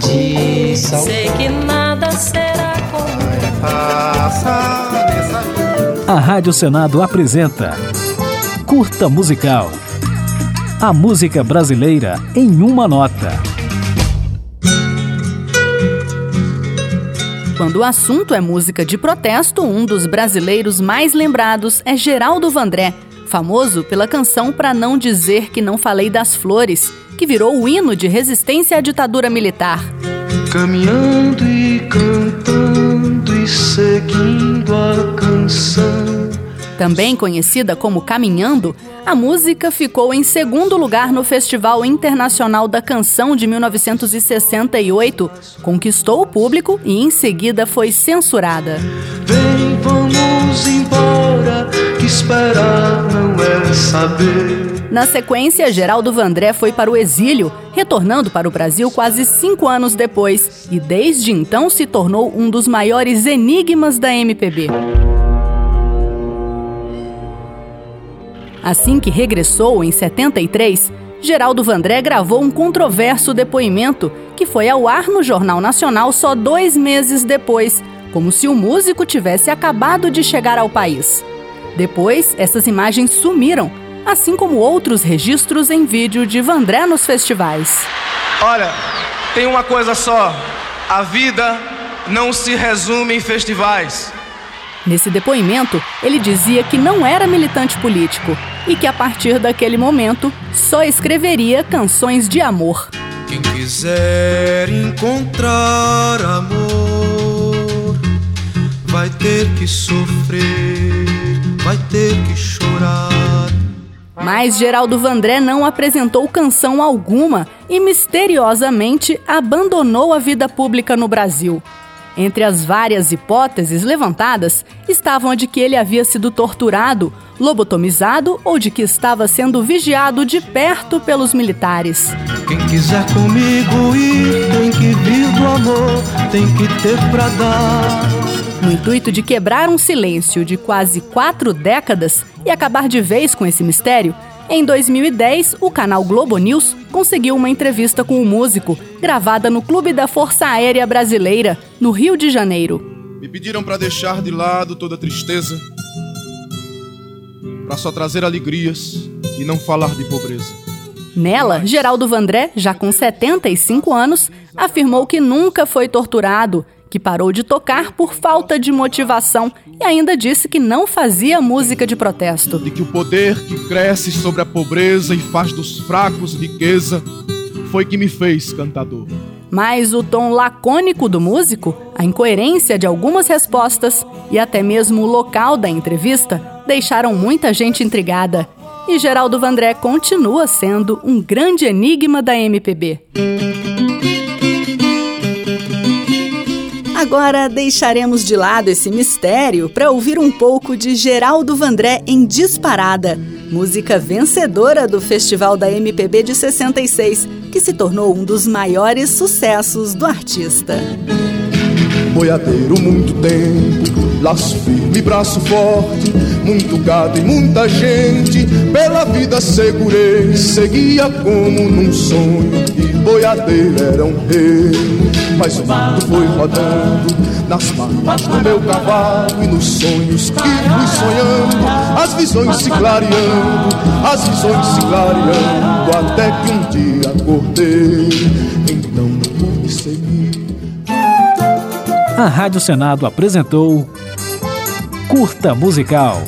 de sal. Sei que nada será como A Rádio Senado apresenta Curta Musical. A música brasileira em uma nota. Quando o assunto é música de protesto, um dos brasileiros mais lembrados é Geraldo Vandré, famoso pela canção Pra Não Dizer Que Não Falei das Flores, que virou o hino de resistência à ditadura militar. Caminhando e cantando e seguindo a canção. Também conhecida como Caminhando, a música ficou em segundo lugar no Festival Internacional da Canção de 1968, conquistou o público e em seguida foi censurada. Vem, esperar não é saber. Na sequência, Geraldo Vandré foi para o exílio, retornando para o Brasil quase cinco anos depois, e desde então se tornou um dos maiores enigmas da MPB. Assim que regressou em 73, Geraldo Vandré gravou um controverso depoimento que foi ao ar no Jornal Nacional só dois meses depois, como se o músico tivesse acabado de chegar ao país. Depois, essas imagens sumiram, assim como outros registros em vídeo de Vandré nos festivais. Olha, tem uma coisa só: a vida não se resume em festivais. Nesse depoimento, ele dizia que não era militante político e que a partir daquele momento só escreveria canções de amor. Quem quiser encontrar amor vai ter que sofrer, vai ter que chorar. Mas Geraldo Vandré não apresentou canção alguma e misteriosamente abandonou a vida pública no Brasil. Entre as várias hipóteses levantadas estavam a de que ele havia sido torturado, lobotomizado ou de que estava sendo vigiado de perto pelos militares. Quem quiser comigo ir, tem que vir do amor, tem que ter pra dar. No intuito de quebrar um silêncio de quase quatro décadas e acabar de vez com esse mistério, em 2010, o canal Globo News conseguiu uma entrevista com o músico, gravada no Clube da Força Aérea Brasileira, no Rio de Janeiro. Me pediram para deixar de lado toda tristeza, para só trazer alegrias e não falar de pobreza. Nela, Geraldo Vandré, já com 75 anos, afirmou que nunca foi torturado, que parou de tocar por falta de motivação e ainda disse que não fazia música de protesto. De que o poder que cresce sobre a pobreza e faz dos fracos riqueza foi que me fez cantador. Mas o tom lacônico do músico, a incoerência de algumas respostas e até mesmo o local da entrevista deixaram muita gente intrigada. E Geraldo Vandré continua sendo um grande enigma da MPB. Agora deixaremos de lado esse mistério para ouvir um pouco de Geraldo Vandré em Disparada, música vencedora do Festival da MPB de 66, que se tornou um dos maiores sucessos do artista. Boiadeiro muito tempo, laço firme, braço forte, muito gado e muita gente, pela vida segurei, seguia como num sonho, e boiadeiro era um rei. Mas o mundo foi rodando nas marcas do meu cavalo e nos sonhos que fui sonhando, as visões se clareando, as visões se clareando, até que um dia acordei, então não pude seguir. A Rádio Senado apresentou Curta Musical.